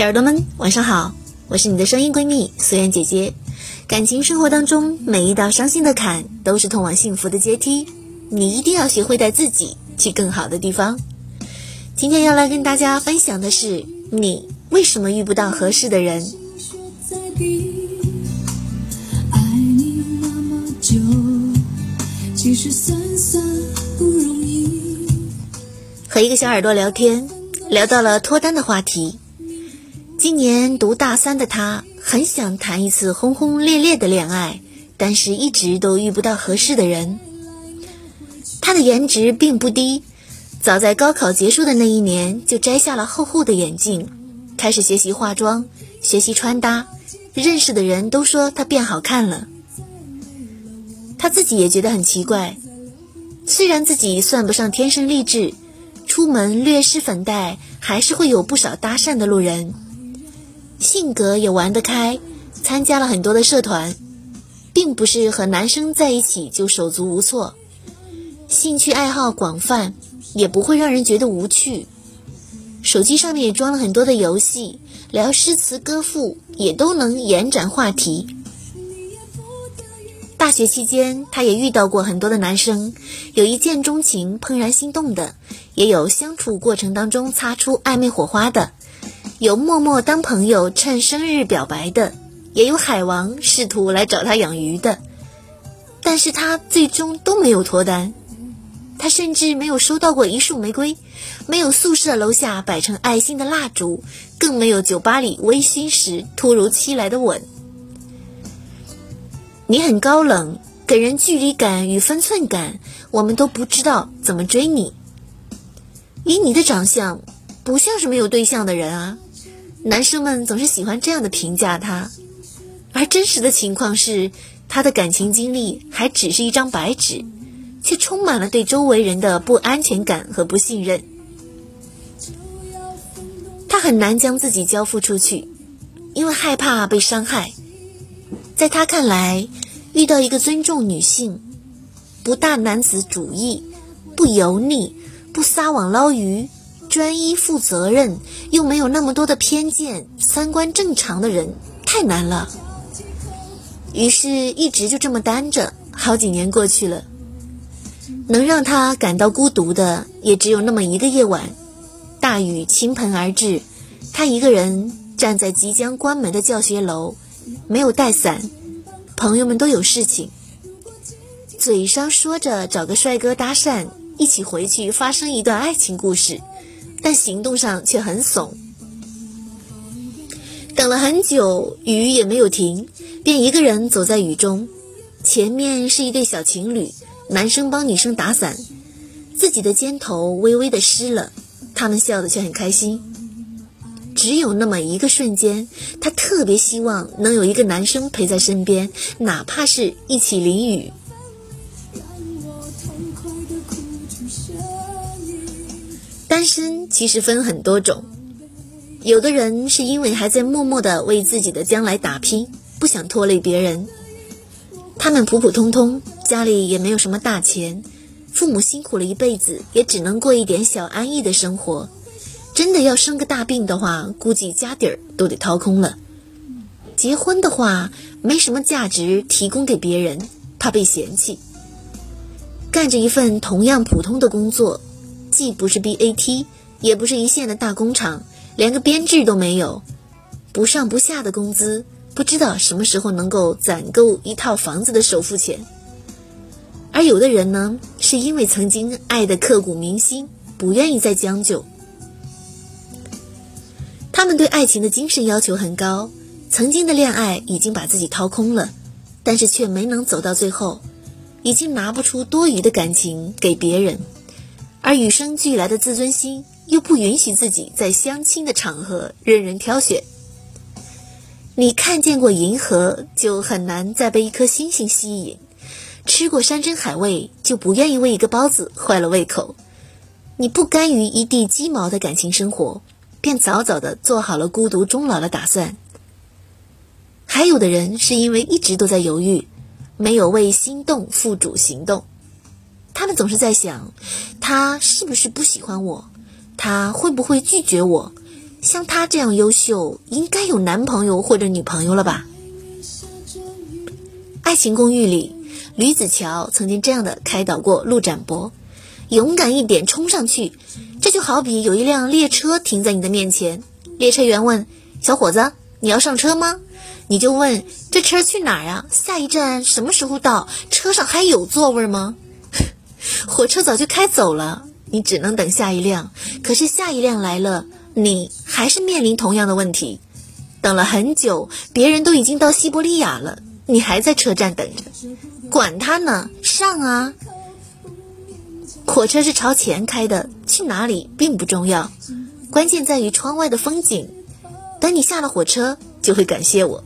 小耳朵们，晚上好，我是你的声音闺蜜苏媛姐姐。感情生活当中，每一道伤心的坎都是通往幸福的阶梯，你一定要学会带自己去更好的地方。今天要来跟大家分享的是，你为什么遇不到合适的人？和一个小耳朵聊天，聊到了脱单的话题。今年读大三的他，很想谈一次轰轰烈烈的恋爱，但是一直都遇不到合适的人。他的颜值并不低，早在高考结束的那一年就摘下了厚厚的眼镜，开始学习化妆、学习穿搭。认识的人都说他变好看了，他自己也觉得很奇怪。虽然自己算不上天生丽质，出门略施粉黛，还是会有不少搭讪的路人。性格也玩得开，参加了很多的社团，并不是和男生在一起就手足无措。兴趣爱好广泛，也不会让人觉得无趣。手机上面也装了很多的游戏，聊诗词歌赋也都能延展话题。大学期间，他也遇到过很多的男生，有一见钟情、怦然心动的，也有相处过程当中擦出暧昧火花的。有默默当朋友趁生日表白的，也有海王试图来找他养鱼的，但是他最终都没有脱单。他甚至没有收到过一束玫瑰，没有宿舍楼下摆成爱心的蜡烛，更没有酒吧里微醺时突如其来的吻。你很高冷，给人距离感与分寸感，我们都不知道怎么追你。以你的长相，不像是没有对象的人啊。男生们总是喜欢这样的评价他，而真实的情况是，他的感情经历还只是一张白纸，却充满了对周围人的不安全感和不信任。他很难将自己交付出去，因为害怕被伤害。在他看来，遇到一个尊重女性、不大男子主义、不油腻、不撒网捞鱼。专一、负责任，又没有那么多的偏见，三观正常的人太难了。于是，一直就这么单着，好几年过去了。能让他感到孤独的，也只有那么一个夜晚，大雨倾盆而至，他一个人站在即将关门的教学楼，没有带伞，朋友们都有事情，嘴上说着找个帅哥搭讪，一起回去发生一段爱情故事。但行动上却很怂。等了很久，雨也没有停，便一个人走在雨中。前面是一对小情侣，男生帮女生打伞，自己的肩头微微的湿了，他们笑得却很开心。只有那么一个瞬间，他特别希望能有一个男生陪在身边，哪怕是一起淋雨。单身其实分很多种，有的人是因为还在默默的为自己的将来打拼，不想拖累别人。他们普普通通，家里也没有什么大钱，父母辛苦了一辈子，也只能过一点小安逸的生活。真的要生个大病的话，估计家底儿都得掏空了。结婚的话，没什么价值提供给别人，怕被嫌弃。干着一份同样普通的工作。既不是 BAT，也不是一线的大工厂，连个编制都没有，不上不下的工资，不知道什么时候能够攒够一套房子的首付钱。而有的人呢，是因为曾经爱的刻骨铭心，不愿意再将就。他们对爱情的精神要求很高，曾经的恋爱已经把自己掏空了，但是却没能走到最后，已经拿不出多余的感情给别人。而与生俱来的自尊心又不允许自己在相亲的场合任人挑选。你看见过银河，就很难再被一颗星星吸引；吃过山珍海味，就不愿意为一个包子坏了胃口。你不甘于一地鸡毛的感情生活，便早早的做好了孤独终老的打算。还有的人是因为一直都在犹豫，没有为心动付诸行动。他们总是在想，他是不是不喜欢我？他会不会拒绝我？像他这样优秀，应该有男朋友或者女朋友了吧？《爱情公寓》里，吕子乔曾经这样的开导过陆展博：勇敢一点，冲上去。这就好比有一辆列车停在你的面前，列车员问小伙子：“你要上车吗？”你就问：“这车去哪儿啊？下一站什么时候到？车上还有座位吗？”火车早就开走了，你只能等下一辆。可是下一辆来了。你还是面临同样的问题，等了很久，别人都已经到西伯利亚了，你还在车站等着，管他呢，上啊！火车是朝前开的，去哪里并不重要，关键在于窗外的风景。等你下了火车，就会感谢我。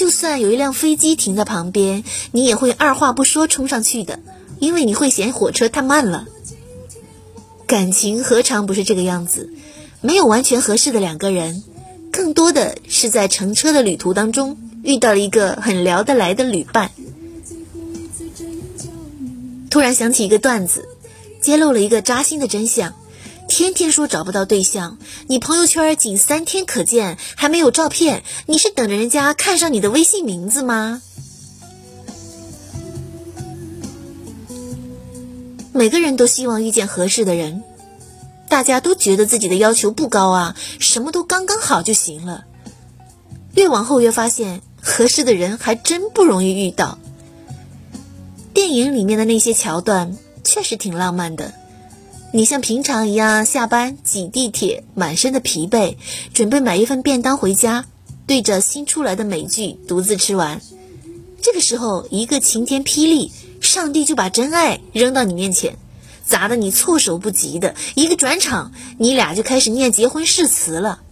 就算有一辆飞机停在旁边，你也会二话不说冲上去的，因为你会嫌火车太慢了。感情何尝不是这个样子？没有完全合适的两个人，更多的是在乘车的旅途当中遇到了一个很聊得来的旅伴。突然想起一个段子，揭露了一个扎心的真相：天天说找不到对象，你朋友圈仅三天可见，还没有照片，你是等着人家看上你的微信名字吗？每个人都希望遇见合适的人，大家都觉得自己的要求不高啊，什么都刚刚好就行了。越往后越发现，合适的人还真不容易遇到。电影里面的那些桥段确实挺浪漫的，你像平常一样下班挤地铁，满身的疲惫，准备买一份便当回家，对着新出来的美剧独自吃完。这个时候，一个晴天霹雳。上帝就把真爱扔到你面前，砸得你措手不及的一个转场，你俩就开始念结婚誓词了。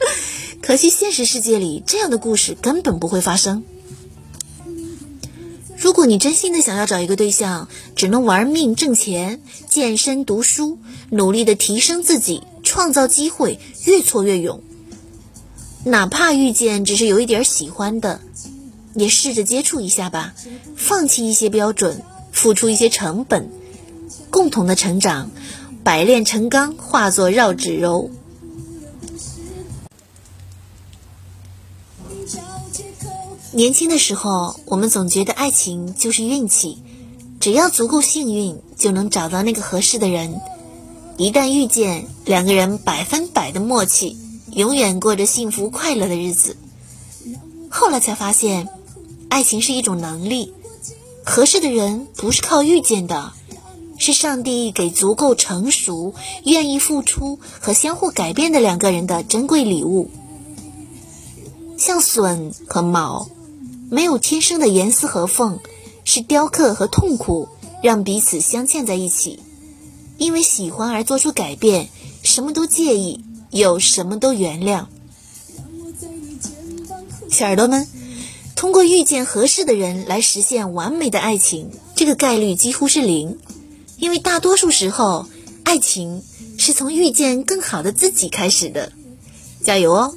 可惜现实世界里这样的故事根本不会发生。如果你真心的想要找一个对象，只能玩命挣钱、健身、读书，努力的提升自己，创造机会，越挫越勇。哪怕遇见只是有一点喜欢的。也试着接触一下吧，放弃一些标准，付出一些成本，共同的成长，百炼成钢，化作绕指柔。年轻的时候，我们总觉得爱情就是运气，只要足够幸运，就能找到那个合适的人。一旦遇见，两个人百分百的默契，永远过着幸福快乐的日子。后来才发现。爱情是一种能力，合适的人不是靠遇见的，是上帝给足够成熟、愿意付出和相互改变的两个人的珍贵礼物。像笋和卯，没有天生的严丝合缝，是雕刻和痛苦让彼此镶嵌在一起。因为喜欢而做出改变，什么都介意，又什么都原谅。小耳朵们。通过遇见合适的人来实现完美的爱情，这个概率几乎是零，因为大多数时候，爱情是从遇见更好的自己开始的。加油哦！